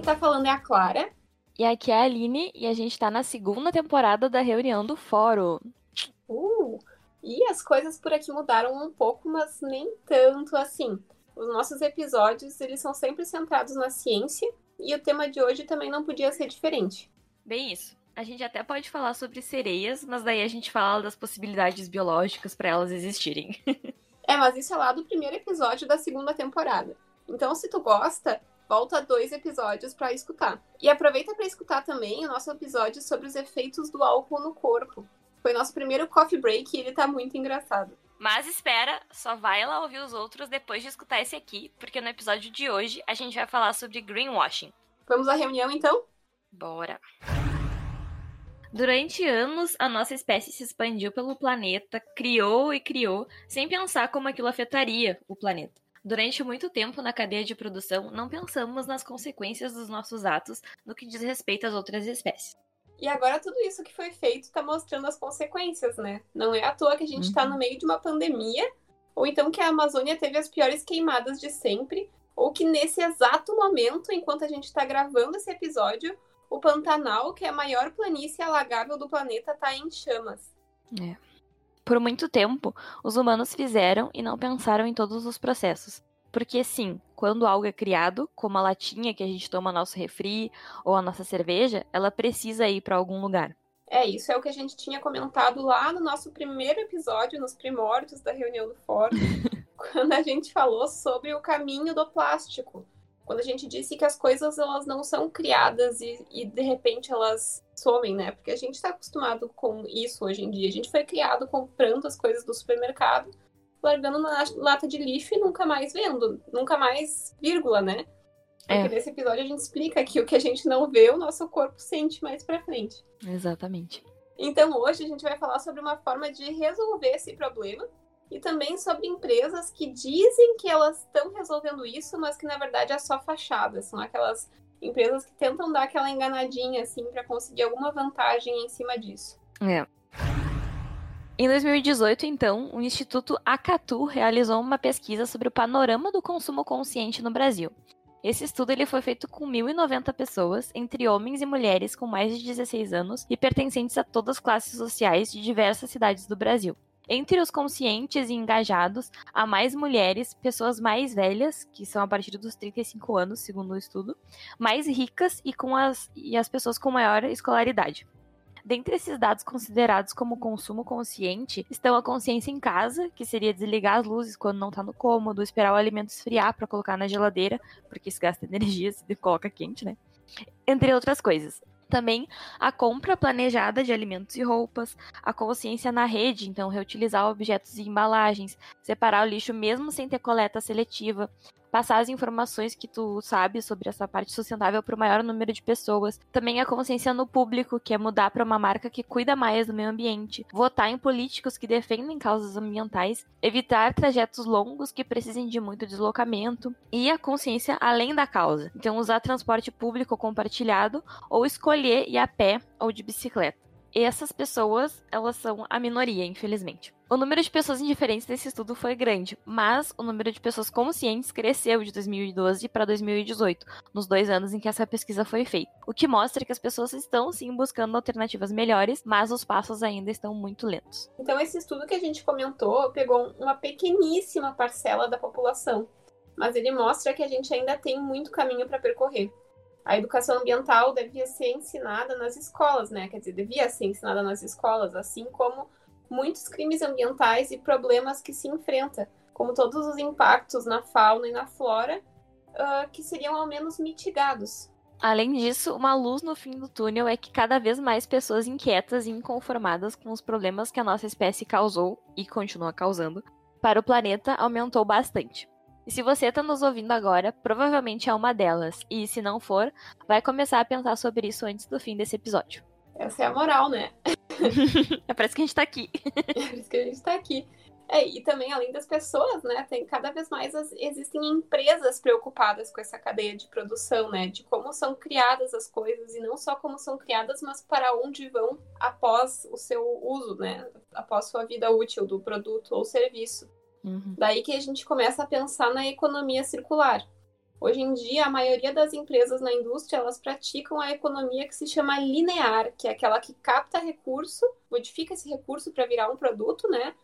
Quem tá falando é a Clara. E aqui é a Aline e a gente tá na segunda temporada da reunião do fórum. Uh, e as coisas por aqui mudaram um pouco, mas nem tanto assim. Os nossos episódios, eles são sempre centrados na ciência e o tema de hoje também não podia ser diferente. Bem isso. A gente até pode falar sobre sereias, mas daí a gente fala das possibilidades biológicas para elas existirem. é, mas isso é lá do primeiro episódio da segunda temporada. Então, se tu gosta, volta dois episódios para escutar. E aproveita para escutar também o nosso episódio sobre os efeitos do álcool no corpo. Foi nosso primeiro coffee break e ele tá muito engraçado. Mas espera, só vai lá ouvir os outros depois de escutar esse aqui, porque no episódio de hoje a gente vai falar sobre greenwashing. Vamos à reunião então? Bora! Durante anos, a nossa espécie se expandiu pelo planeta, criou e criou, sem pensar como aquilo afetaria o planeta. Durante muito tempo na cadeia de produção, não pensamos nas consequências dos nossos atos no que diz respeito às outras espécies. E agora tudo isso que foi feito está mostrando as consequências, né? Não é à toa que a gente está uhum. no meio de uma pandemia, ou então que a Amazônia teve as piores queimadas de sempre, ou que nesse exato momento, enquanto a gente está gravando esse episódio, o Pantanal, que é a maior planície alagável do planeta, está em chamas. É. Por muito tempo, os humanos fizeram e não pensaram em todos os processos. Porque sim, quando algo é criado, como a latinha que a gente toma nosso refri ou a nossa cerveja, ela precisa ir para algum lugar. É, isso é o que a gente tinha comentado lá no nosso primeiro episódio, nos primórdios da reunião do fórum, quando a gente falou sobre o caminho do plástico quando a gente disse que as coisas elas não são criadas e, e de repente elas somem, né? Porque a gente está acostumado com isso hoje em dia. A gente foi criado comprando as coisas do supermercado, largando na lata de lixo e nunca mais vendo, nunca mais vírgula, né? Porque é. nesse episódio a gente explica que o que a gente não vê, o nosso corpo sente mais pra frente. Exatamente. Então hoje a gente vai falar sobre uma forma de resolver esse problema e também sobre empresas que dizem que elas estão resolvendo isso, mas que na verdade é só fachada. São aquelas empresas que tentam dar aquela enganadinha assim para conseguir alguma vantagem em cima disso. É. Em 2018, então, o Instituto Acatu realizou uma pesquisa sobre o panorama do consumo consciente no Brasil. Esse estudo ele foi feito com 1.090 pessoas, entre homens e mulheres com mais de 16 anos e pertencentes a todas as classes sociais de diversas cidades do Brasil. Entre os conscientes e engajados, há mais mulheres, pessoas mais velhas, que são a partir dos 35 anos, segundo o estudo, mais ricas e, com as, e as pessoas com maior escolaridade. Dentre esses dados considerados como consumo consciente estão a consciência em casa, que seria desligar as luzes quando não está no cômodo, esperar o alimento esfriar para colocar na geladeira, porque isso gasta energia se coloca quente, né? Entre outras coisas. Também a compra planejada de alimentos e roupas, a consciência na rede, então reutilizar objetos e embalagens, separar o lixo mesmo sem ter coleta seletiva, passar as informações que tu sabe sobre essa parte sustentável para o maior número de pessoas. Também a consciência no público, que é mudar para uma marca que cuida mais do meio ambiente. Votar em políticos que defendem causas ambientais. Evitar trajetos longos que precisem de muito deslocamento. E a consciência além da causa. Então, usar transporte público compartilhado ou escolher ir a pé ou de bicicleta. E essas pessoas, elas são a minoria, infelizmente. O número de pessoas indiferentes nesse estudo foi grande, mas o número de pessoas conscientes cresceu de 2012 para 2018, nos dois anos em que essa pesquisa foi feita. O que mostra que as pessoas estão sim buscando alternativas melhores, mas os passos ainda estão muito lentos. Então, esse estudo que a gente comentou pegou uma pequeníssima parcela da população, mas ele mostra que a gente ainda tem muito caminho para percorrer. A educação ambiental devia ser ensinada nas escolas, né? Quer dizer, devia ser ensinada nas escolas, assim como muitos crimes ambientais e problemas que se enfrenta, como todos os impactos na fauna e na flora, uh, que seriam ao menos mitigados. Além disso, uma luz no fim do túnel é que cada vez mais pessoas inquietas e inconformadas com os problemas que a nossa espécie causou e continua causando para o planeta aumentou bastante. E se você está nos ouvindo agora, provavelmente é uma delas, e se não for, vai começar a pensar sobre isso antes do fim desse episódio. Essa é a moral, né? é parece que a gente tá aqui. é por isso que a gente tá aqui. É, e também, além das pessoas, né, tem cada vez mais as, existem empresas preocupadas com essa cadeia de produção, né, de como são criadas as coisas e não só como são criadas, mas para onde vão após o seu uso, né, após sua vida útil do produto ou serviço. Uhum. Daí que a gente começa a pensar na economia circular. Hoje em dia, a maioria das empresas na indústria, elas praticam a economia que se chama linear, que é aquela que capta recurso, modifica esse recurso para virar um produto, né?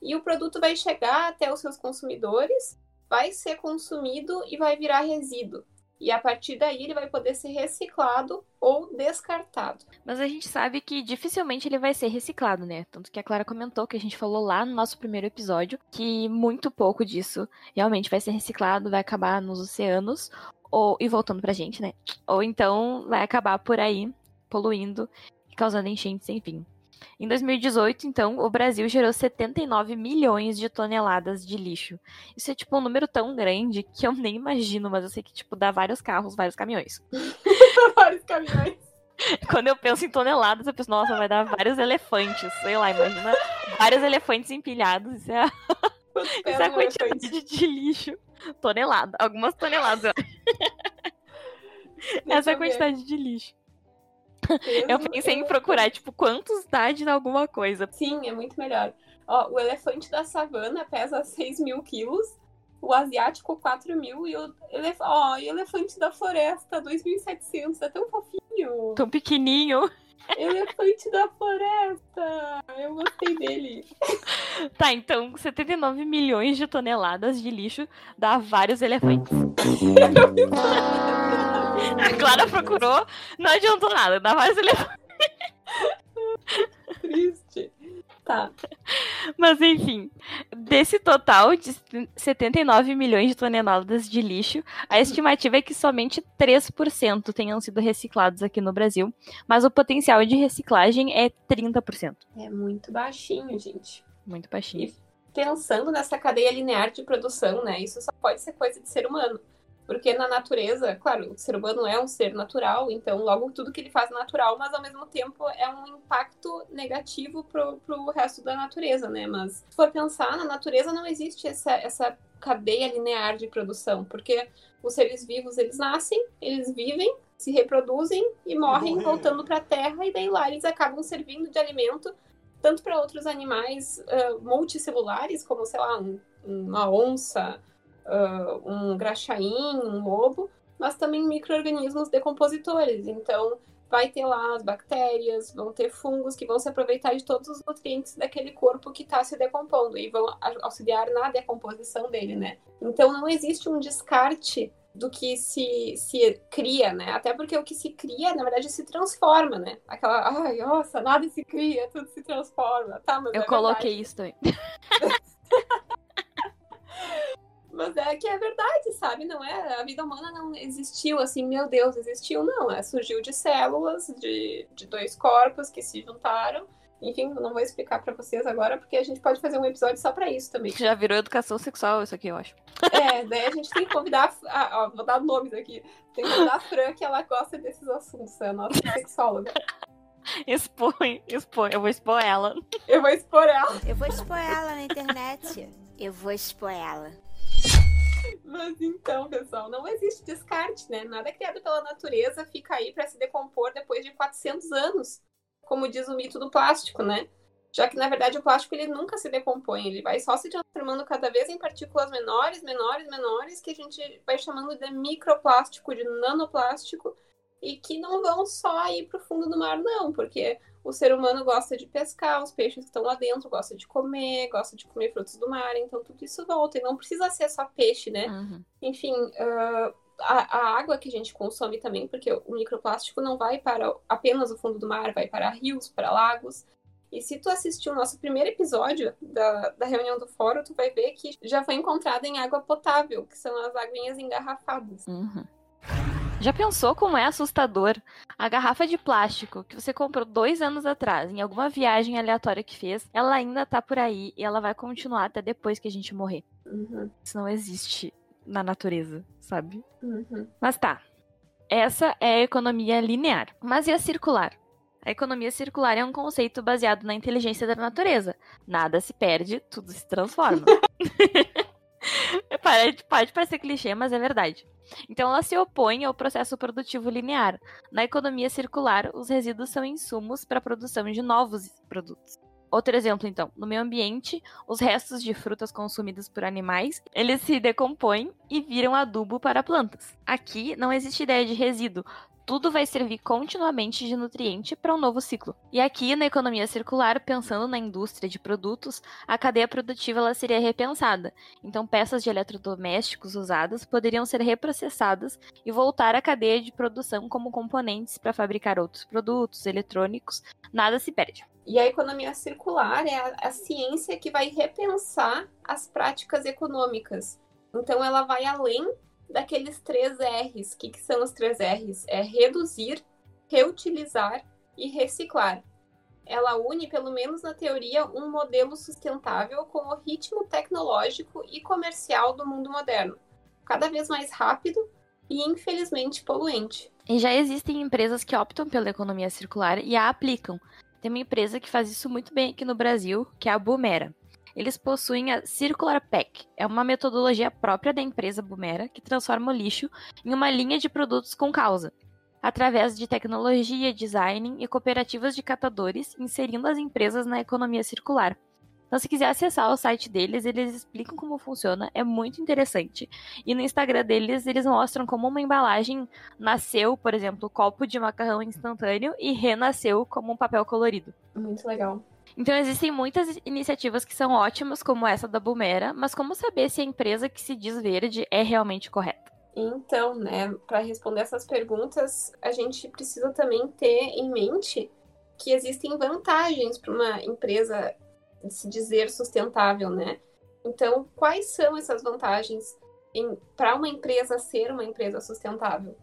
E o produto vai chegar até os seus consumidores, vai ser consumido e vai virar resíduo. E a partir daí ele vai poder ser reciclado ou descartado. Mas a gente sabe que dificilmente ele vai ser reciclado, né? Tanto que a Clara comentou que a gente falou lá no nosso primeiro episódio que muito pouco disso realmente vai ser reciclado, vai acabar nos oceanos ou e voltando pra gente, né? Ou então vai acabar por aí poluindo e causando enchentes, enfim. Em 2018, então, o Brasil gerou 79 milhões de toneladas de lixo. Isso é, tipo, um número tão grande que eu nem imagino, mas eu sei que, tipo, dá vários carros, vários caminhões. vários caminhões. Quando eu penso em toneladas, eu penso, nossa, vai dar vários elefantes. Sei lá, imagina vários elefantes empilhados. Isso é a, Isso é a quantidade de, de lixo. Tonelada. Algumas toneladas. Essa é a quantidade de lixo. Eu pensei em procurar, tipo, quantos dá de alguma coisa. Sim, é muito melhor. Ó, o elefante da savana pesa 6 mil quilos, o asiático 4 mil e o, elef... Ó, e o elefante da floresta 2.700. É tão fofinho. Tão pequenininho. Elefante da floresta! Eu gostei dele. Tá, então 79 milhões de toneladas de lixo dá vários elefantes. A Clara procurou, não adiantou nada, dá vários elefantes. Triste. Tá. Mas enfim, desse total de 79 milhões de toneladas de lixo, a estimativa é que somente 3% tenham sido reciclados aqui no Brasil, mas o potencial de reciclagem é 30%. É muito baixinho, gente. Muito baixinho. E pensando nessa cadeia linear de produção, né? Isso só pode ser coisa de ser humano. Porque na natureza, claro, o ser humano é um ser natural, então logo tudo que ele faz é natural, mas ao mesmo tempo é um impacto negativo pro, pro resto da natureza, né? Mas se for pensar, na natureza não existe essa, essa cadeia linear de produção, porque os seres vivos, eles nascem, eles vivem, se reproduzem e morrem voltando para a Terra, e daí lá eles acabam servindo de alimento tanto para outros animais uh, multicelulares, como, sei lá, um, uma onça, uh, um graxaim, um lobo, mas também micro-organismos decompositores. Então, vai ter lá as bactérias, vão ter fungos que vão se aproveitar de todos os nutrientes daquele corpo que está se decompondo e vão auxiliar na decomposição dele, né? Então, não existe um descarte do que se, se cria, né? Até porque o que se cria, na verdade, se transforma, né? Aquela, ai, nossa, nada se cria, tudo se transforma. Tá, mas Eu é coloquei isso também. Mas é que é verdade, sabe? Não é. A vida humana não existiu assim, meu Deus, existiu, não. É, surgiu de células, de, de dois corpos que se juntaram. Enfim, não vou explicar para vocês agora, porque a gente pode fazer um episódio só para isso também. Já virou educação sexual isso aqui, eu acho. É, daí a gente tem que convidar. A, ó, vou dar nomes aqui. Tem que convidar a Fran, que ela gosta desses assuntos, é a nossa sexóloga. Expõe, expõe. Eu vou expor ela. Eu vou expor ela. Eu vou expor ela na internet. Eu vou expor ela. Mas então, pessoal, não existe descarte, né? Nada criado pela natureza fica aí para se decompor depois de 400 anos, como diz o mito do plástico, né? Já que na verdade o plástico ele nunca se decompõe, ele vai só se transformando cada vez em partículas menores, menores, menores, que a gente vai chamando de microplástico, de nanoplástico, e que não vão só ir para o fundo do mar, não, porque o ser humano gosta de pescar, os peixes que estão lá dentro gostam de comer, gosta de comer frutos do mar, então tudo isso volta. E não precisa ser só peixe, né? Uhum. Enfim, uh, a, a, água que a gente consome também, porque o microplástico não vai para apenas o fundo do mar, vai para rios, para lagos. E se tu assistiu o nosso primeiro episódio da, da reunião do fórum, tu vai ver que já foi encontrado em água potável, que são as aguinhas engarrafadas. Uhum. Já pensou como é assustador a garrafa de plástico que você comprou dois anos atrás, em alguma viagem aleatória que fez, ela ainda tá por aí e ela vai continuar até depois que a gente morrer. Uhum. Isso não existe na natureza, sabe? Uhum. Mas tá. Essa é a economia linear. Mas e a circular? A economia circular é um conceito baseado na inteligência da natureza. Nada se perde, tudo se transforma. Pode parecer clichê, mas é verdade. Então, ela se opõe ao processo produtivo linear. Na economia circular, os resíduos são insumos para a produção de novos produtos. Outro exemplo, então, no meio ambiente, os restos de frutas consumidas por animais, eles se decompõem e viram adubo para plantas. Aqui não existe ideia de resíduo, tudo vai servir continuamente de nutriente para um novo ciclo. E aqui, na economia circular, pensando na indústria de produtos, a cadeia produtiva ela seria repensada. Então, peças de eletrodomésticos usadas poderiam ser reprocessadas e voltar à cadeia de produção como componentes para fabricar outros produtos eletrônicos. Nada se perde. E a economia circular é a, a ciência que vai repensar as práticas econômicas. Então, ela vai além daqueles três R's. O que, que são os três R's? É reduzir, reutilizar e reciclar. Ela une, pelo menos na teoria, um modelo sustentável com o ritmo tecnológico e comercial do mundo moderno, cada vez mais rápido e infelizmente poluente. E já existem empresas que optam pela economia circular e a aplicam. Tem uma empresa que faz isso muito bem aqui no Brasil, que é a Bumera. Eles possuem a Circular Pack, é uma metodologia própria da empresa Bumera que transforma o lixo em uma linha de produtos com causa, através de tecnologia, design e cooperativas de catadores, inserindo as empresas na economia circular. Então, se quiser acessar o site deles, eles explicam como funciona, é muito interessante. E no Instagram deles, eles mostram como uma embalagem nasceu, por exemplo, copo de macarrão instantâneo e renasceu como um papel colorido. Muito legal. Então existem muitas iniciativas que são ótimas, como essa da Bumera, mas como saber se a empresa que se diz verde é realmente correta? Então, né, para responder essas perguntas, a gente precisa também ter em mente que existem vantagens para uma empresa se dizer sustentável, né? Então, quais são essas vantagens para uma empresa ser uma empresa sustentável?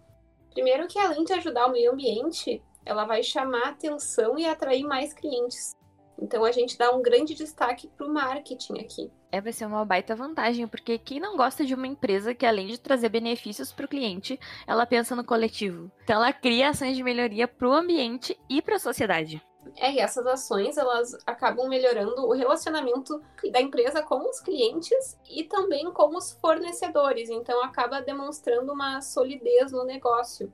Primeiro que além de ajudar o meio ambiente, ela vai chamar atenção e atrair mais clientes. Então a gente dá um grande destaque para o marketing aqui. É, vai ser uma baita vantagem, porque quem não gosta de uma empresa que, além de trazer benefícios para o cliente, ela pensa no coletivo. Então ela cria ações de melhoria para o ambiente e para a sociedade. É, e essas ações elas acabam melhorando o relacionamento da empresa com os clientes e também com os fornecedores. Então acaba demonstrando uma solidez no negócio.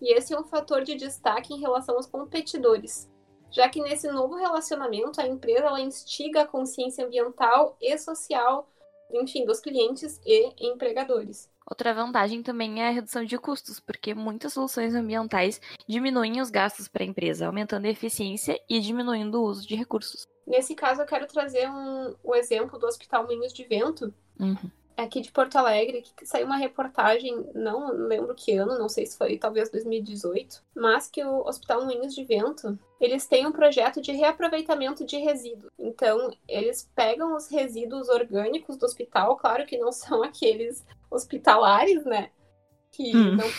E esse é um fator de destaque em relação aos competidores já que nesse novo relacionamento a empresa ela instiga a consciência ambiental e social, enfim, dos clientes e empregadores. Outra vantagem também é a redução de custos, porque muitas soluções ambientais diminuem os gastos para a empresa, aumentando a eficiência e diminuindo o uso de recursos. Nesse caso, eu quero trazer um, o exemplo do Hospital Moinhos de Vento, uhum aqui de Porto Alegre, que saiu uma reportagem, não lembro que ano, não sei se foi talvez 2018, mas que o Hospital Moinhos de Vento, eles têm um projeto de reaproveitamento de resíduos. Então, eles pegam os resíduos orgânicos do hospital, claro que não são aqueles hospitalares, né? Que hum. não,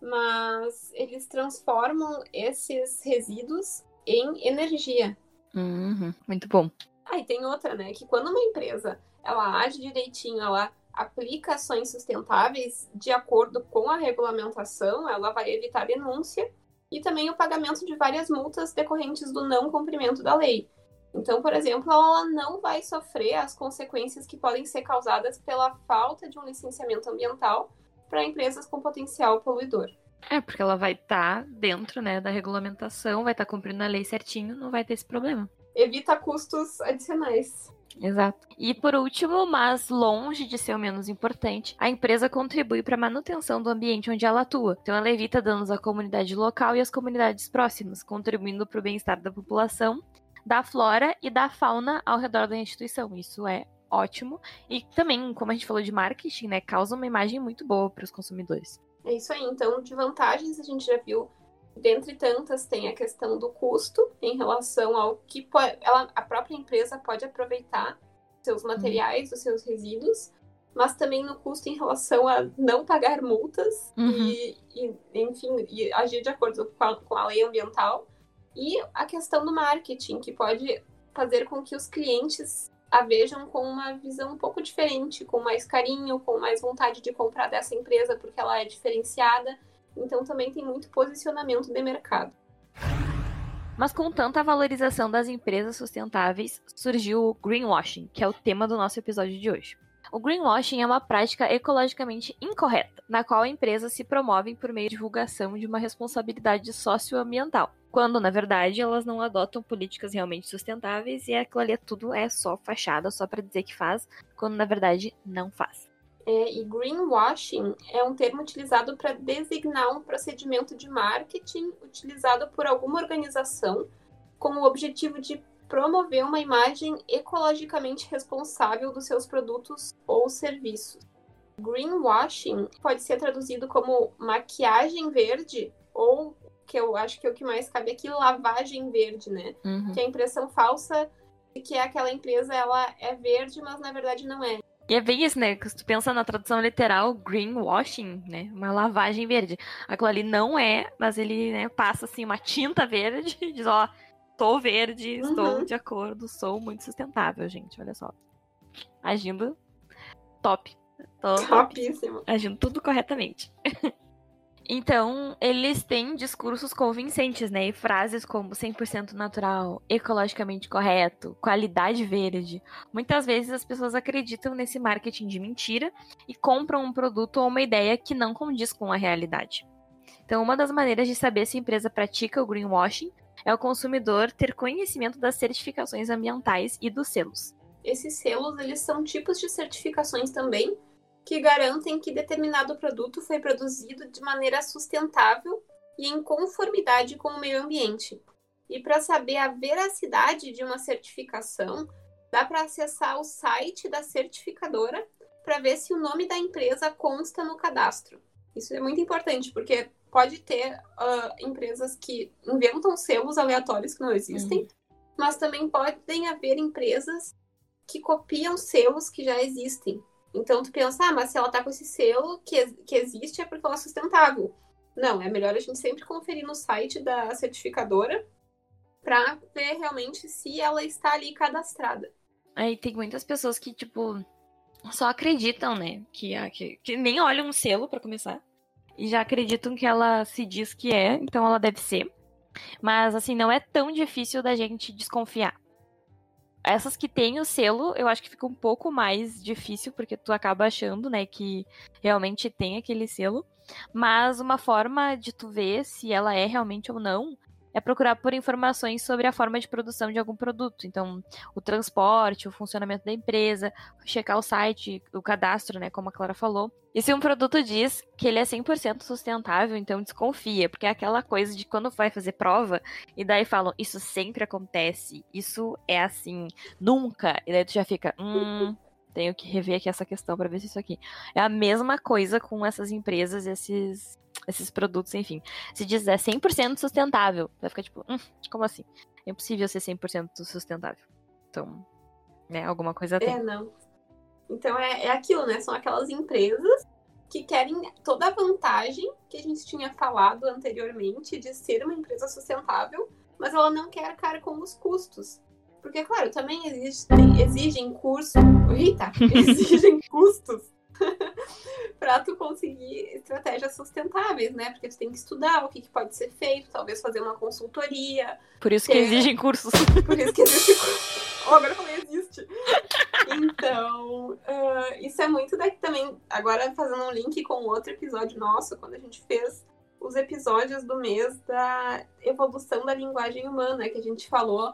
mas eles transformam esses resíduos em energia. Uhum, muito bom. Aí ah, tem outra, né? Que quando uma empresa ela age direitinho, ela aplica ações sustentáveis de acordo com a regulamentação, ela vai evitar denúncia e também o pagamento de várias multas decorrentes do não cumprimento da lei. Então, por exemplo, ela não vai sofrer as consequências que podem ser causadas pela falta de um licenciamento ambiental para empresas com potencial poluidor. É, porque ela vai estar tá dentro né, da regulamentação, vai estar tá cumprindo a lei certinho, não vai ter esse problema. Evita custos adicionais. Exato. E por último, mas longe de ser o menos importante, a empresa contribui para a manutenção do ambiente onde ela atua. Então ela evita danos à comunidade local e às comunidades próximas, contribuindo para o bem-estar da população, da flora e da fauna ao redor da instituição. Isso é ótimo. E também, como a gente falou de marketing, né, causa uma imagem muito boa para os consumidores. É isso aí. Então, de vantagens, a gente já viu Dentre tantas, tem a questão do custo em relação ao que ela, a própria empresa pode aproveitar seus materiais, os seus resíduos, mas também no custo em relação a não pagar multas uhum. e, e, enfim, e agir de acordo com a, com a lei ambiental. E a questão do marketing, que pode fazer com que os clientes a vejam com uma visão um pouco diferente, com mais carinho, com mais vontade de comprar dessa empresa porque ela é diferenciada então também tem muito posicionamento de mercado. Mas com tanta valorização das empresas sustentáveis, surgiu o greenwashing, que é o tema do nosso episódio de hoje. O greenwashing é uma prática ecologicamente incorreta, na qual a empresa se promove por meio de divulgação de uma responsabilidade socioambiental, quando, na verdade, elas não adotam políticas realmente sustentáveis e aquilo ali é tudo é só fachada, só para dizer que faz, quando na verdade não faz. É, e greenwashing é um termo utilizado para designar um procedimento de marketing utilizado por alguma organização com o objetivo de promover uma imagem ecologicamente responsável dos seus produtos ou serviços. Greenwashing pode ser traduzido como maquiagem verde ou que eu acho que é o que mais cabe aqui, lavagem verde, né? Uhum. Que é a impressão falsa de que aquela empresa ela é verde, mas na verdade não é. E é bem isso, né? Se tu pensa na tradução literal, greenwashing, né? Uma lavagem verde. Aquilo ali não é, mas ele né, passa assim uma tinta verde e diz, ó, Estou verde, Uhum. estou de acordo, sou muito sustentável, gente. Olha só. Agindo top. Tô top. Topíssimo. Agindo tudo corretamente. então, eles têm discursos convincentes, né? E frases como 100% natural, ecologicamente correto, qualidade verde. Muitas vezes as pessoas acreditam nesse marketing de mentira e compram um produto ou uma ideia que não condiz com a realidade. Então, uma das maneiras de saber se a empresa pratica o greenwashing é o consumidor ter conhecimento das certificações ambientais e dos selos. Esses selos, eles são tipos de certificações também que garantem que determinado produto foi produzido de maneira sustentável e em conformidade com o meio ambiente. E para saber a veracidade de uma certificação, dá para acessar o site da certificadora para ver se o nome da empresa consta no cadastro. Isso é muito importante, porque pode ter ah, empresas que inventam selos aleatórios que não existem, mas também podem haver empresas que copiam selos que já existem. Então tu pensa, ah, mas se ela tá com esse selo que, que existe é porque ela é sustentável. Não, é melhor a gente sempre conferir no site da certificadora para ver realmente se ela está ali cadastrada. Aí tem muitas pessoas que, tipo, só acreditam, né? Que, que, que nem olham um selo pra começar. E já acreditam que ela se diz que é, então ela deve ser. Mas, assim, não é tão difícil da gente desconfiar. Essas que têm o selo, eu acho que fica um pouco mais difícil, porque tu acaba achando, né, que realmente tem aquele selo. Mas uma forma de tu ver se ela é realmente ou não é procurar por informações sobre a forma de produção de algum produto. Então, o transporte, o funcionamento da empresa, checar o site, o cadastro, né, como a Clara falou. E se um produto diz que ele é 100% sustentável, então desconfia, porque é aquela coisa de quando vai fazer prova e daí falam, isso sempre acontece, isso é assim, nunca. E daí tu já fica, hum, tenho que rever aqui essa questão pra ver se isso aqui. É a mesma coisa com essas empresas, esses esses produtos, enfim. Se dizer 100% sustentável, vai ficar tipo, hum, como assim? É impossível ser 100% sustentável. Então, né, alguma coisa tem. É, não. Então é, é aquilo, né? São aquelas empresas que querem toda a vantagem que a gente tinha falado anteriormente de ser uma empresa sustentável, mas ela não quer arcar com os custos. Porque, claro, também existem, exigem curso. Eita! Exigem custos para tu conseguir estratégias sustentáveis, né? Porque tu tem que estudar o que, que pode ser feito, talvez fazer uma consultoria, Por isso que É. exigem cursos. por isso que existe. Oh, agora eu falei existe. Então, ah, isso é muito daqui também. Agora, fazendo um link com outro episódio nosso, quando a gente fez os episódios do mês da evolução da linguagem humana, que a gente falou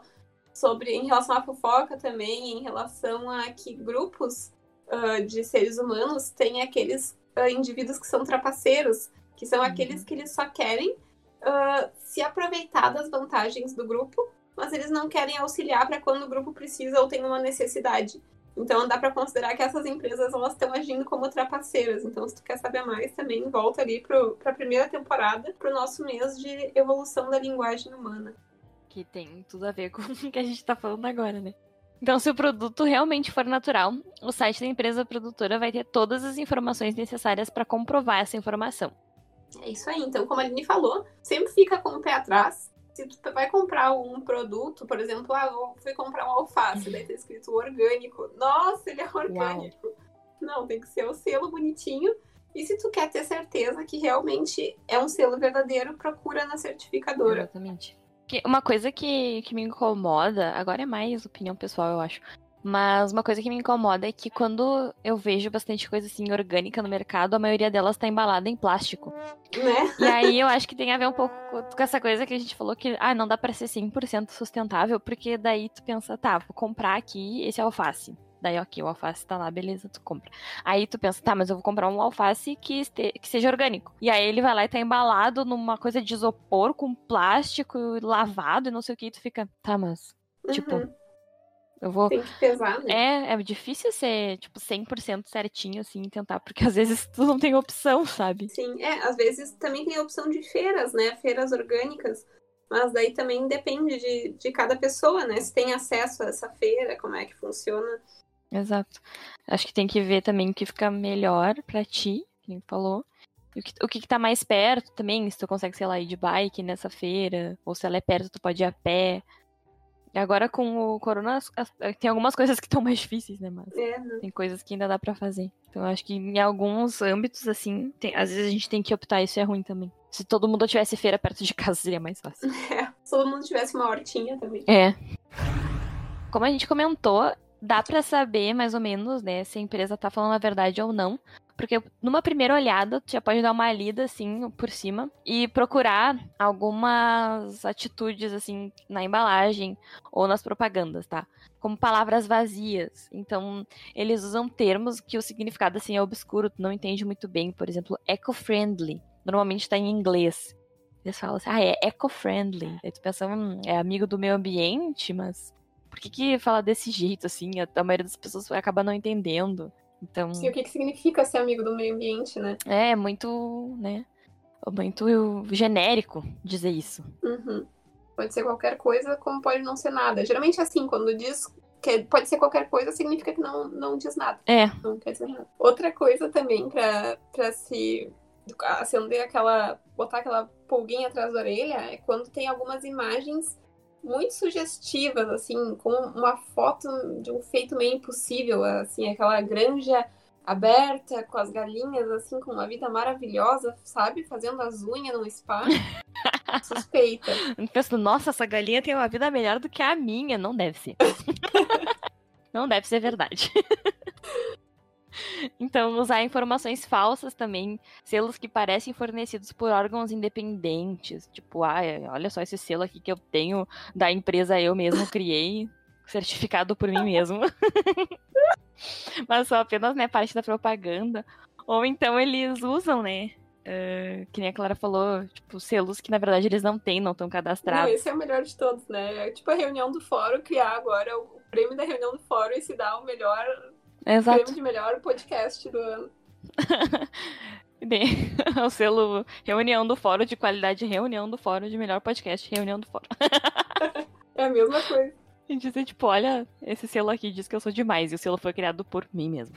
sobre em relação à fofoca também, em relação a que grupos ah, de seres humanos têm aqueles ah, indivíduos que são trapaceiros, que são aqueles que eles só querem ah, se aproveitar das vantagens do grupo mas eles não querem auxiliar para quando o grupo precisa ou tem uma necessidade. Então dá para considerar que essas empresas elas estão agindo como trapaceiras. Então se tu quer saber mais também volta ali para a primeira temporada, para o nosso mês de evolução da linguagem humana. Que tem tudo a ver com o que a gente tá falando agora, né? Então, se o produto realmente for natural, o site da empresa produtora vai ter todas as informações necessárias para comprovar essa informação. É isso aí. Então, como a Aline falou, sempre fica com o pé atrás. Se tu vai comprar um produto, por exemplo, ah, eu fui comprar um alface, daí tá escrito orgânico. Nossa, ele é orgânico. Não, tem que ser o selo bonitinho. E se tu quer ter certeza que realmente é um selo verdadeiro, procura na certificadora. Exatamente. Que uma coisa que, que me incomoda, agora é mais opinião pessoal, eu acho. Mas uma coisa que me incomoda é que quando eu vejo bastante coisa assim orgânica no mercado, a maioria delas tá embalada em plástico. Né? E aí eu acho que tem a ver um pouco com essa coisa que a gente falou que ah, não dá para ser 100% sustentável, porque daí tu pensa, tá, vou comprar aqui esse alface. Daí, ok, o alface tá lá, beleza, tu compra. Aí tu pensa, tá, mas eu vou comprar um alface que, este... que seja orgânico. E aí ele vai lá e tá embalado numa coisa de isopor com plástico lavado e não sei o que, e tu fica, tá, mas, tipo, Uhum. eu vou. Tem que pesar, né? É, é difícil ser, tipo, 100% certinho, assim, tentar, porque às vezes tu não tem opção, sabe? Sim, é, às vezes também tem a opção de feiras, né? Feiras orgânicas. Mas daí também depende de, de cada pessoa, né? Se tem acesso a essa feira, como é que funciona. Exato. Acho que tem que ver também o que fica melhor pra ti, quem falou. O que, o que tá mais perto também, se tu consegue, sei lá, ir de bike nessa feira, ou se ela é perto, tu pode ir a pé. E agora com o corona, tem algumas coisas que estão mais difíceis, né, mas É, né? tem coisas que ainda dá pra fazer. Então eu acho que em alguns âmbitos, assim, tem- às vezes a gente tem que optar, isso é ruim também. Se todo mundo tivesse feira perto de casa, seria mais fácil. É, se todo mundo tivesse uma hortinha também. É. Como a gente comentou, dá pra saber mais ou menos, né, se a empresa tá falando a verdade ou não. Porque numa primeira olhada, tu já pode dar uma lida, assim, por cima e procurar algumas atitudes, assim, na embalagem ou nas propagandas, tá? Como palavras vazias. Então, eles usam termos que o significado, assim, é obscuro, tu não entende muito bem. Por exemplo, eco-friendly. Normalmente tá em inglês. Eles falam assim, ah, é eco-friendly. Aí tu pensa, hum, é amigo do meio ambiente, mas por que que fala desse jeito, assim? A, a maioria das pessoas vai acabar não entendendo. Então, E o que, que significa ser amigo do meio ambiente, né? é muito, né, muito genérico dizer isso. Uhum. Pode ser qualquer coisa, como pode não ser nada. Geralmente, assim, quando diz que pode ser qualquer coisa, significa que não, não diz nada. É, Não quer dizer nada. Outra coisa também pra, pra se acender aquela. botar aquela pulguinha atrás da orelha é quando tem algumas imagens muito sugestivas, assim, com uma foto de um feito meio impossível, assim, aquela granja aberta com as galinhas, assim, com uma vida maravilhosa, sabe? Fazendo as unhas no spa. Suspeita. penso, nossa, essa galinha tem uma vida melhor do que a minha. Não deve ser. não deve ser verdade. Então, usar informações falsas também, selos que parecem fornecidos por órgãos independentes, tipo, ah, olha só esse selo aqui que eu tenho da empresa eu mesmo criei, certificado por mim mesmo. Mas só apenas, né, parte da propaganda. Ou então eles usam, né, eh, que nem a Clara falou, tipo, selos que na verdade eles não têm, não estão Não, cadastrados. esse é o melhor de todos, né? É tipo a reunião do fórum, criar agora o prêmio da reunião do fórum e se dar o melhor Exato. prêmio de melhor podcast do ano. O selo reunião do fórum de qualidade, reunião do fórum de melhor podcast, reunião do fórum. É a mesma coisa. E dizer, tipo, olha, esse selo aqui diz que eu sou demais, e o selo foi criado por mim mesmo.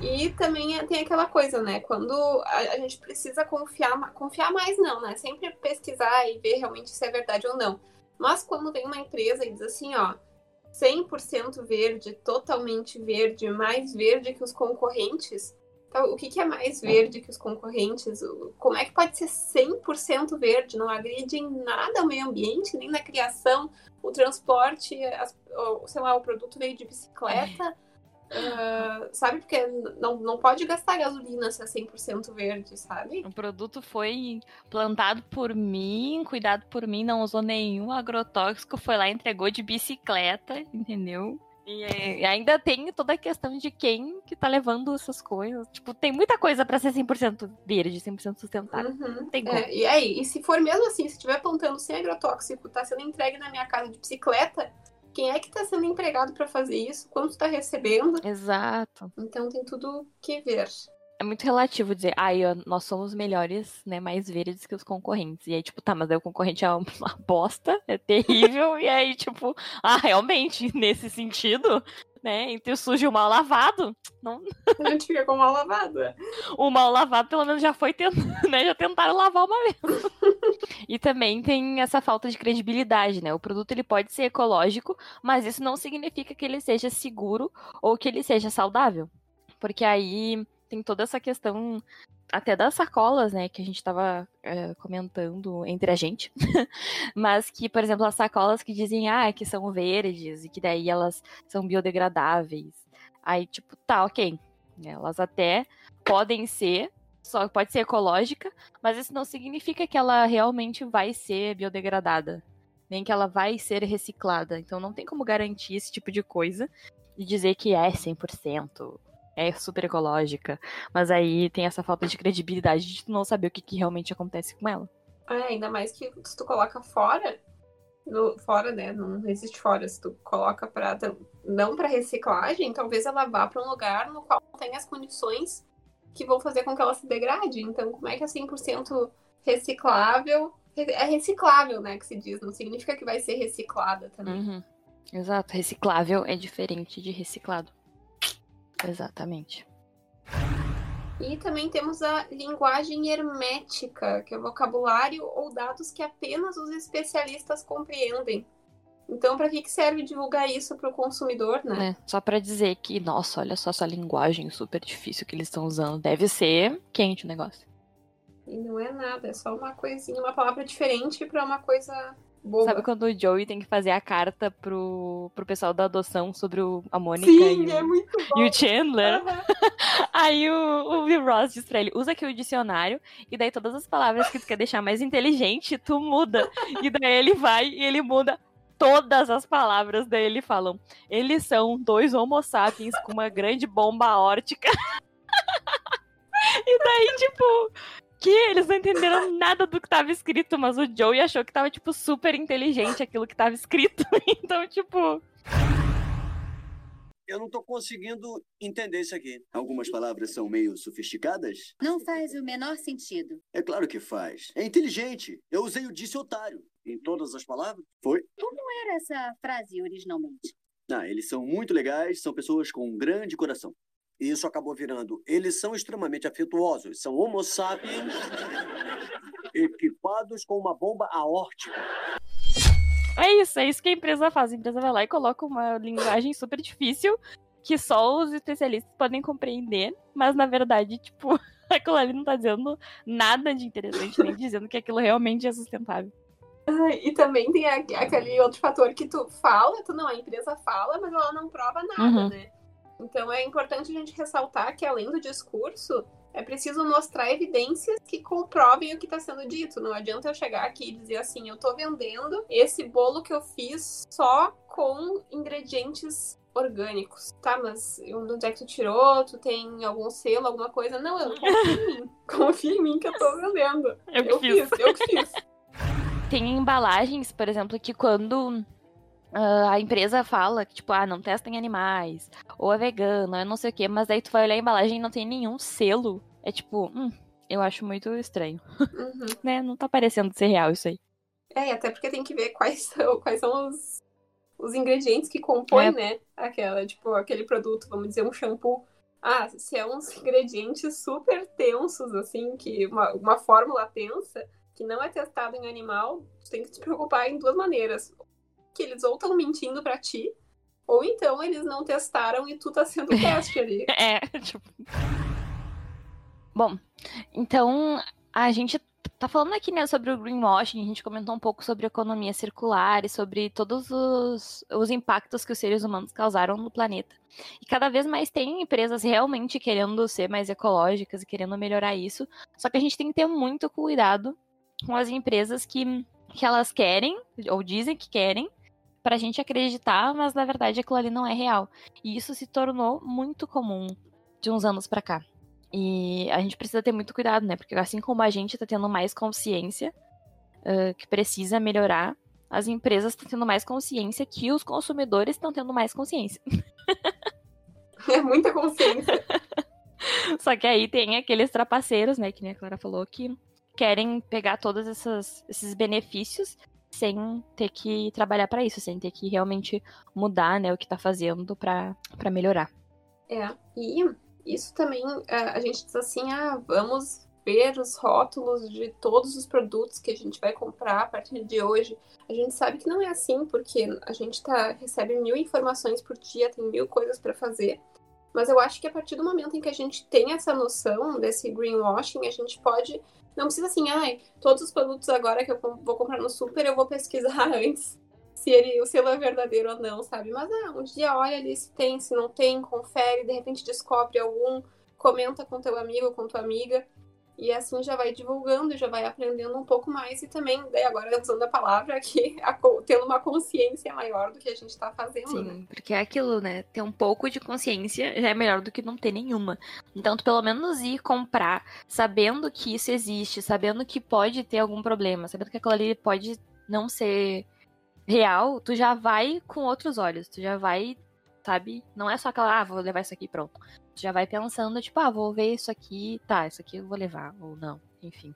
E também é- tem aquela coisa, né? Quando a, gente precisa confiar, confiar mais não, né? Sempre pesquisar e ver realmente se é verdade ou não. Mas quando vem uma empresa e diz assim, ó, 100% verde, totalmente verde, mais verde que os concorrentes, então, o que, que é mais verde que os concorrentes? Como é que pode ser 100% verde? Não agride em nada ao meio ambiente, nem na criação, o transporte, as- sei lá, o produto veio de bicicleta. Ah, sabe? Porque não, não pode gastar gasolina se é 100% verde, sabe? O produto foi plantado por mim, cuidado por mim, não usou nenhum agrotóxico, foi lá e entregou de bicicleta, entendeu? E, é, e ainda tem toda a questão de quem que tá levando essas coisas. Tipo, tem muita coisa pra ser 100% verde, 100% sustentável. Uhum. Tem como. É, e aí, e se for mesmo assim, se estiver plantando sem agrotóxico, tá sendo entregue na minha casa de bicicleta, quem é que tá sendo empregado para fazer isso? Quanto tá recebendo? Exato. Então tem tudo que ver. É muito relativo dizer, ó, nós somos melhores, né, mais verdes que os concorrentes. E aí, tipo, tá, mas aí o concorrente é uma bosta, é terrível, e aí, tipo, ah, realmente, nesse sentido, né, entre o sujo e o mal lavado, não, A gente fica com mal lavado. é. o mal lavado pelo menos já foi, tent... né, já tentaram lavar uma vez. e também tem essa falta de credibilidade, né, o produto ele pode ser ecológico, mas isso não significa que ele seja seguro ou que ele seja saudável. Porque aí tem toda essa questão até das sacolas, né, que a gente tava é, comentando entre a gente, mas que, por exemplo, as sacolas que dizem, ah, que são verdes e que daí elas são biodegradáveis. Aí, tipo, tá, ok. Elas até podem ser, só pode ser ecológica, mas isso não significa que ela realmente vai ser biodegradada, nem que ela vai ser reciclada. Então não tem como garantir esse tipo de coisa e dizer que é 100%, é super ecológica, mas aí tem essa falta de credibilidade de tu não saber o que, que realmente acontece com ela. É, ainda mais que se tu coloca fora, no, fora, né? Não existe fora. Se tu coloca para não para reciclagem, talvez ela vá para um lugar no qual tem as condições que vão fazer com que ela se degrade. Então, como é que é 100% reciclável? É reciclável, né, que se diz. Não significa que vai ser reciclada também. Uhum. Exato. Reciclável é diferente de reciclado. Exatamente. E também temos a linguagem hermética, que é vocabulário ou dados que apenas os especialistas compreendem. Então, para que, que serve divulgar isso para o consumidor, né? É, só para dizer que, nossa, olha só essa linguagem super difícil que eles estão usando. Deve ser quente o negócio. E não é nada, é só uma coisinha, uma palavra diferente para uma coisa boa. Sabe quando o Joey tem que fazer a carta pro, pro pessoal da adoção sobre o, a Mônica Sim, e, é o, muito bom. e o Chandler? Uhum. Aí o, o Ross diz pra ele, usa aqui o dicionário, e daí todas as palavras que tu quer deixar mais inteligente, tu muda. E daí ele vai e ele muda todas as palavras daí ele falam. Eles são dois homo sapiens com uma grande bomba aórtica. e daí, tipo, que eles não entenderam nada do que tava escrito, mas o Joey achou que tava, tipo, super inteligente aquilo que tava escrito. Então, tipo. Eu não tô conseguindo entender isso aqui. Algumas palavras são meio sofisticadas? Não faz o menor sentido. É claro que faz. É inteligente. Eu usei o disse otário. Em todas as palavras? Foi? Como era essa frase originalmente? Ah, eles são muito legais, são pessoas com um grande coração. E isso acabou virando. Eles são extremamente afetuosos, são homo sapiens equipados com uma bomba aórtica. É isso, é isso que a empresa faz. A empresa vai lá e coloca uma linguagem super difícil que só os especialistas podem compreender, mas na verdade, tipo, aquilo ali não tá dizendo nada de interessante, nem dizendo que aquilo realmente é sustentável. E também tem aquele outro fator que tu fala, tu não, a empresa fala, mas ela não prova nada, Uhum. né? Então é importante a gente ressaltar que além do discurso, é preciso mostrar evidências que comprovem o que está sendo dito. Não adianta eu chegar aqui e dizer assim, eu tô vendendo esse bolo que eu fiz só com ingredientes orgânicos. Tá, mas onde é que tu tirou? Tu tem algum selo, alguma coisa? Não, eu confio em mim. Confia em mim que eu tô vendendo. Eu que Eu fiz. fiz, eu que fiz. Tem embalagens, por exemplo, que quando ah, a empresa fala que, tipo, ah, não testa em animais, ou é vegano, é não sei o quê, mas daí tu vai olhar a embalagem e não tem nenhum selo. É tipo, hum, eu acho muito estranho, Uhum. né? Não tá parecendo ser real isso aí. É, e até porque tem que ver quais são, quais são os, os ingredientes que compõem, É. né? Aquela, tipo, aquele produto, vamos dizer, um shampoo. Ah, se é uns ingredientes super tensos, assim, que uma, uma fórmula tensa, que não é testada em animal, tu tem que te preocupar em duas maneiras. Que eles ou estão mentindo pra ti, ou então eles não testaram e tu tá sendo teste ali. É, tipo. Bom, então a gente tá falando aqui, né, sobre o greenwashing, a gente comentou um pouco sobre economia circular e sobre todos os, os impactos que os seres humanos causaram no planeta. E cada vez mais tem empresas realmente querendo ser mais ecológicas e querendo melhorar isso. Só que a gente tem que ter muito cuidado com as empresas que, que elas querem, ou dizem que querem, pra gente acreditar, mas na verdade aquilo ali não é real. E isso se tornou muito comum de uns anos pra cá. E a gente precisa ter muito cuidado, né? Porque assim como a gente tá tendo mais consciência ah, que precisa melhorar, as empresas estão tendo mais consciência que os consumidores estão tendo mais consciência. É muita consciência. Só que aí tem aqueles trapaceiros, né? Que nem a Clara falou, que querem pegar todos essas- esses benefícios sem ter que trabalhar pra isso, sem ter que realmente mudar, né, o que tá fazendo pra melhorar. É, e isso também, é, a gente diz assim, ah, vamos ver os rótulos de todos os produtos que a gente vai comprar a partir de hoje. A gente sabe que não é assim, porque a gente tá, recebe mil informações por dia, tem mil coisas para fazer. Mas eu acho que a partir do momento em que a gente tem essa noção desse greenwashing, a gente pode. Não precisa assim, ai, todos os produtos agora que eu vou comprar no super, eu vou pesquisar antes se ele, o selo é verdadeiro ou não, sabe? Mas ah, um dia olha ali se tem, se não tem, confere, de repente descobre algum, comenta com teu amigo, com tua amiga. E assim já vai divulgando já vai aprendendo um pouco mais e também, daí agora usando a palavra aqui, a, tendo uma consciência maior do que a gente está fazendo. Sim, né? porque é aquilo, né? Ter um pouco de consciência já é melhor do que não ter nenhuma. Então, tu pelo menos ir comprar sabendo que isso existe, sabendo que pode ter algum problema, sabendo que aquilo ali pode não ser real, tu já vai com outros olhos, tu já vai, sabe? Não é só aquela, ah, vou levar isso aqui pronto. Tu já vai pensando, tipo, ah, vou ver isso aqui, tá, isso aqui eu vou levar, ou não, enfim.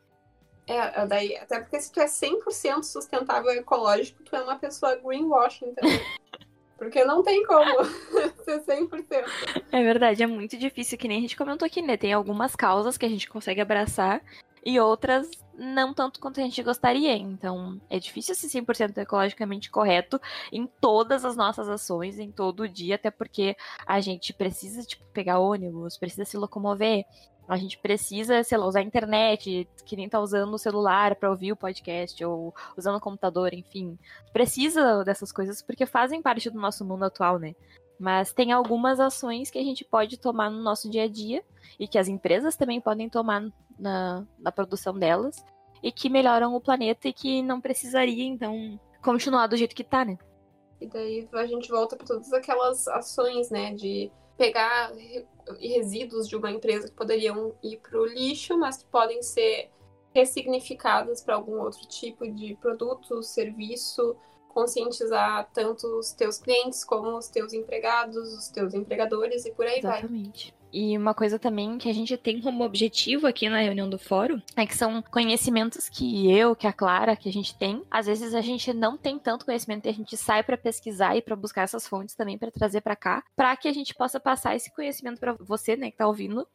É, daí, até porque se tu é 100% sustentável e ecológico, tu é uma pessoa greenwashing também. Porque não tem como ser 100%. É verdade, é muito difícil, que nem a gente comentou aqui, né? Tem algumas causas que a gente consegue abraçar e outras não tanto quanto a gente gostaria. Então, é difícil ser 100% ecologicamente correto em todas as nossas ações, em todo o dia, até porque a gente precisa, tipo, pegar ônibus, precisa se locomover. A gente precisa, sei lá, usar a internet, que nem tá usando o celular para ouvir o podcast, ou usando o computador, enfim. Precisa dessas coisas porque fazem parte do nosso mundo atual, né? Mas tem algumas ações que a gente pode tomar no nosso dia a dia e que as empresas também podem tomar na, na produção delas e que melhoram o planeta e que não precisaria, então, continuar do jeito que tá, né? E daí a gente volta para todas aquelas ações, né, de pegar resíduos de uma empresa que poderiam ir para o lixo, mas que podem ser ressignificados para algum outro tipo de produto, serviço, conscientizar tanto os teus clientes como os teus empregados, os teus empregadores e por aí Exatamente. vai. Exatamente. E uma coisa também que a gente tem como objetivo aqui na reunião do fórum é que são conhecimentos que eu, que a Clara, que a gente tem. Às vezes a gente não tem tanto conhecimento e a gente sai para pesquisar e para buscar essas fontes também para trazer para cá, para que a gente possa passar esse conhecimento para você, né, que tá ouvindo,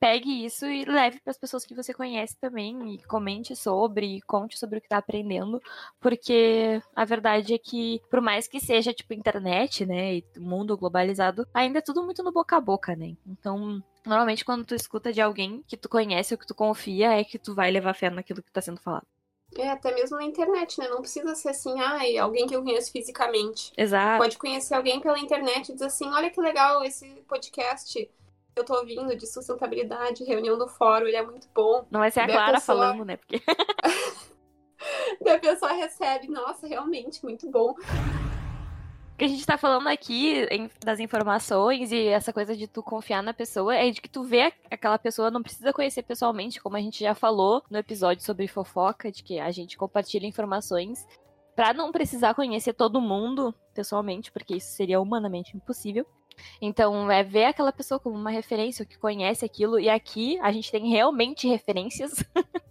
pegue isso e leve para as pessoas que você conhece também e comente sobre, e conte sobre o que está aprendendo, porque a verdade é que por mais que seja tipo internet, né, e mundo globalizado, ainda é tudo muito no boca a boca, né? Então, normalmente quando tu escuta de alguém que tu conhece ou que tu confia, é que tu vai levar fé naquilo que está sendo falado. É, até mesmo na internet, né? Não precisa ser assim, ai, ah, alguém que eu conheço fisicamente. Exato. Pode conhecer alguém pela internet e dizer assim, olha que legal esse podcast eu tô ouvindo de sustentabilidade, reunião do fórum, ele é muito bom. Não vai ser a Clara pessoa... falando, né? Porque... Daí a pessoa recebe, nossa, realmente, muito bom. O que a gente tá falando aqui das informações e essa coisa de tu confiar na pessoa é de que tu vê aquela pessoa, não precisa conhecer pessoalmente, como a gente já falou no episódio sobre fofoca, de que a gente compartilha informações para não precisar conhecer todo mundo pessoalmente, porque isso seria humanamente impossível. Então, é ver aquela pessoa como uma referência, que conhece aquilo, e aqui a gente tem realmente referências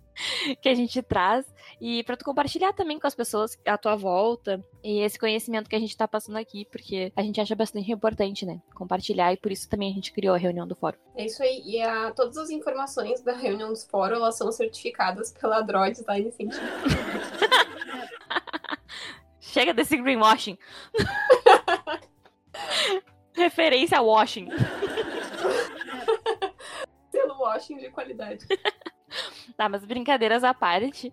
que a gente traz, e para tu compartilhar também com as pessoas à tua volta, e esse conhecimento que a gente tá passando aqui, porque a gente acha bastante importante, né? Compartilhar, e por isso também a gente criou a reunião do fórum. É isso aí, e a, todas as informações da reunião do fórum, elas são certificadas pela Droid Design Científico. Chega desse greenwashing. Referência a washing. Selo washing de qualidade. Tá, mas brincadeiras à parte,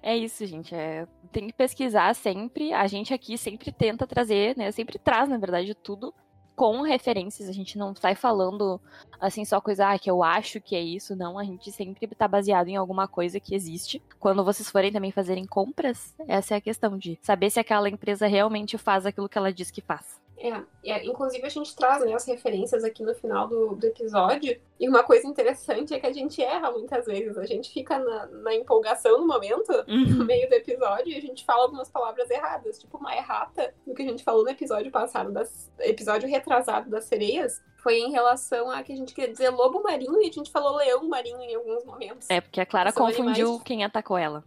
é isso, gente. É, tem que pesquisar sempre. A gente aqui sempre tenta trazer, né? Sempre traz, na verdade, tudo com referências. A gente não sai falando assim só coisa ah, que eu acho que é isso. Não, a gente sempre tá baseado em alguma coisa que existe. Quando vocês forem também fazerem compras, essa é a questão de saber se aquela empresa realmente faz aquilo que ela diz que faz. É, é, inclusive a gente traz né, as referências aqui no final do, do, episódio. E uma coisa interessante é que a gente erra muitas vezes. A gente fica na, na empolgação no momento, uhum. no meio do episódio, e a gente fala algumas palavras erradas. Tipo, uma errata do que a gente falou no episódio passado, das, episódio retrasado das sereias. Foi em relação a que a gente queria dizer lobo marinho e a gente falou leão marinho em alguns momentos. É, porque a Clara São confundiu animais... quem atacou ela.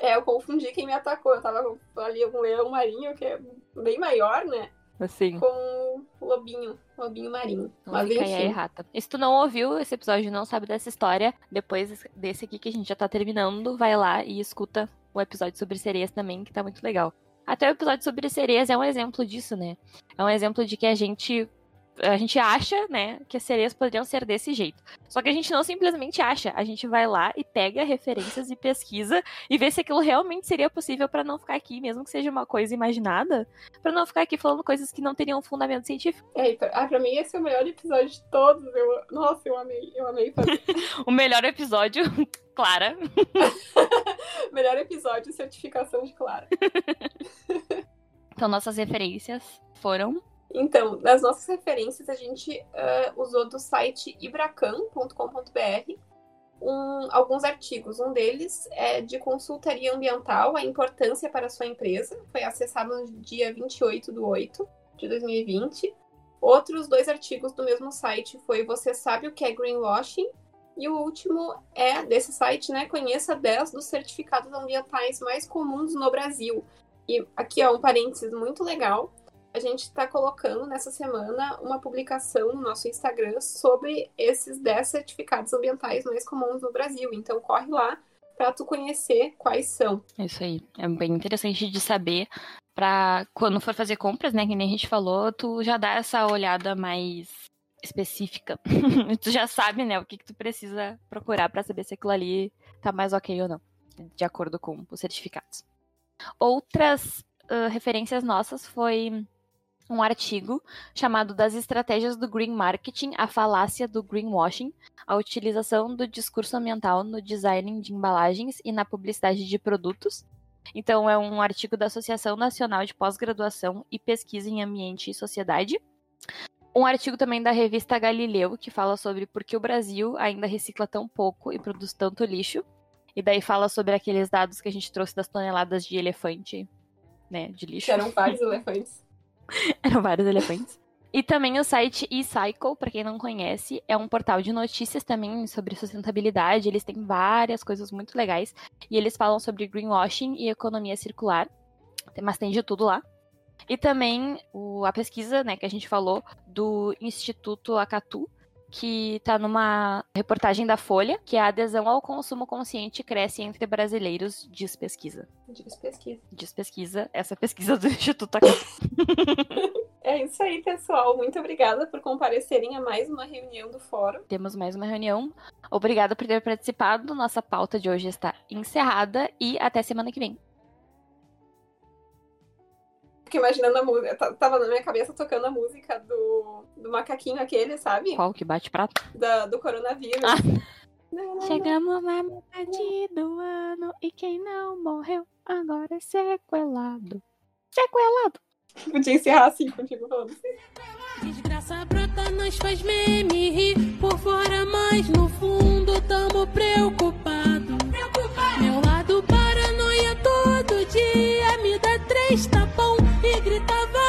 É, eu confundi quem me atacou. Eu tava ali com um leão marinho, que é bem maior, né? Assim. Com o lobinho, lobinho marinho. Mas enfim. errata. E se tu não ouviu esse episódio e não sabe dessa história, depois desse aqui que a gente já tá terminando, vai lá e escuta o episódio sobre sereias também, que tá muito legal. Até o episódio sobre sereias é um exemplo disso, né? É um exemplo de que a gente a gente acha, né, que as sereias poderiam ser desse jeito. Só que a gente não simplesmente acha, a gente vai lá e pega referências e pesquisa e vê se aquilo realmente seria possível para não ficar aqui, mesmo que seja uma coisa imaginada, para não ficar aqui falando coisas que não teriam fundamento científico. É, pra, ah, pra mim esse é o melhor episódio de todos. Eu, nossa, eu amei, eu amei fazer. o melhor episódio, Clara. melhor episódio, certificação de Clara. então nossas referências foram então, das nossas referências, a gente uh, usou do site ibracam.com.br um, alguns artigos. Um deles é de consultaria ambiental, a importância para a sua empresa. Foi acessado no dia 28 de 8 de 2020. Outros dois artigos do mesmo site foi Você sabe o que é greenwashing? E o último é desse site, né? Conheça 10 dos certificados ambientais mais comuns no Brasil. E aqui é um parênteses muito legal a gente está colocando nessa semana uma publicação no nosso Instagram sobre esses 10 certificados ambientais mais comuns no Brasil. Então corre lá para tu conhecer quais são. Isso aí. É bem interessante de saber para quando for fazer compras, né, que nem a gente falou, tu já dá essa olhada mais específica. tu já sabe, né, o que, que tu precisa procurar para saber se aquilo ali tá mais ok ou não, de acordo com os certificados. Outras uh, referências nossas foi um artigo chamado Das Estratégias do Green Marketing, a falácia do greenwashing, a utilização do discurso ambiental no design de embalagens e na publicidade de produtos. Então, é um artigo da Associação Nacional de Pós-Graduação e Pesquisa em Ambiente e Sociedade. Um artigo também da revista Galileu, que fala sobre por que o Brasil ainda recicla tão pouco e produz tanto lixo. E daí fala sobre aqueles dados que a gente trouxe das toneladas de elefante, né, de lixo. Que eram vários elefantes. Eram vários elefantes. E também o site eCycle, para quem não conhece, é um portal de notícias também sobre sustentabilidade. Eles têm várias coisas muito legais. E eles falam sobre greenwashing e economia circular. Mas tem de tudo lá. E também o, a pesquisa né, que a gente falou do Instituto Acatu, que está numa reportagem da Folha, que a adesão ao consumo consciente cresce entre brasileiros, diz pesquisa. Diz pesquisa. Diz pesquisa, essa pesquisa do Instituto Acatu. É isso aí, pessoal. Muito obrigada por comparecerem a mais uma reunião do fórum. Temos mais uma reunião. Obrigada por ter participado. Nossa pauta de hoje está encerrada e até semana que vem. Porque imaginando a música. Tava na minha cabeça tocando a música do, do macaquinho aquele, sabe? Qual que bate prato? Da, do coronavírus. Ah. Chegamos na metade do ano e quem não morreu agora é sequelado. Sequelado! Podia encerrar assim contigo falando. Assim. Desgraça brota, nós faz meme rir por fora, mas no fundo tamo preocupado. preocupado. Meu lado paranoia todo dia me dá três tapão e gritava.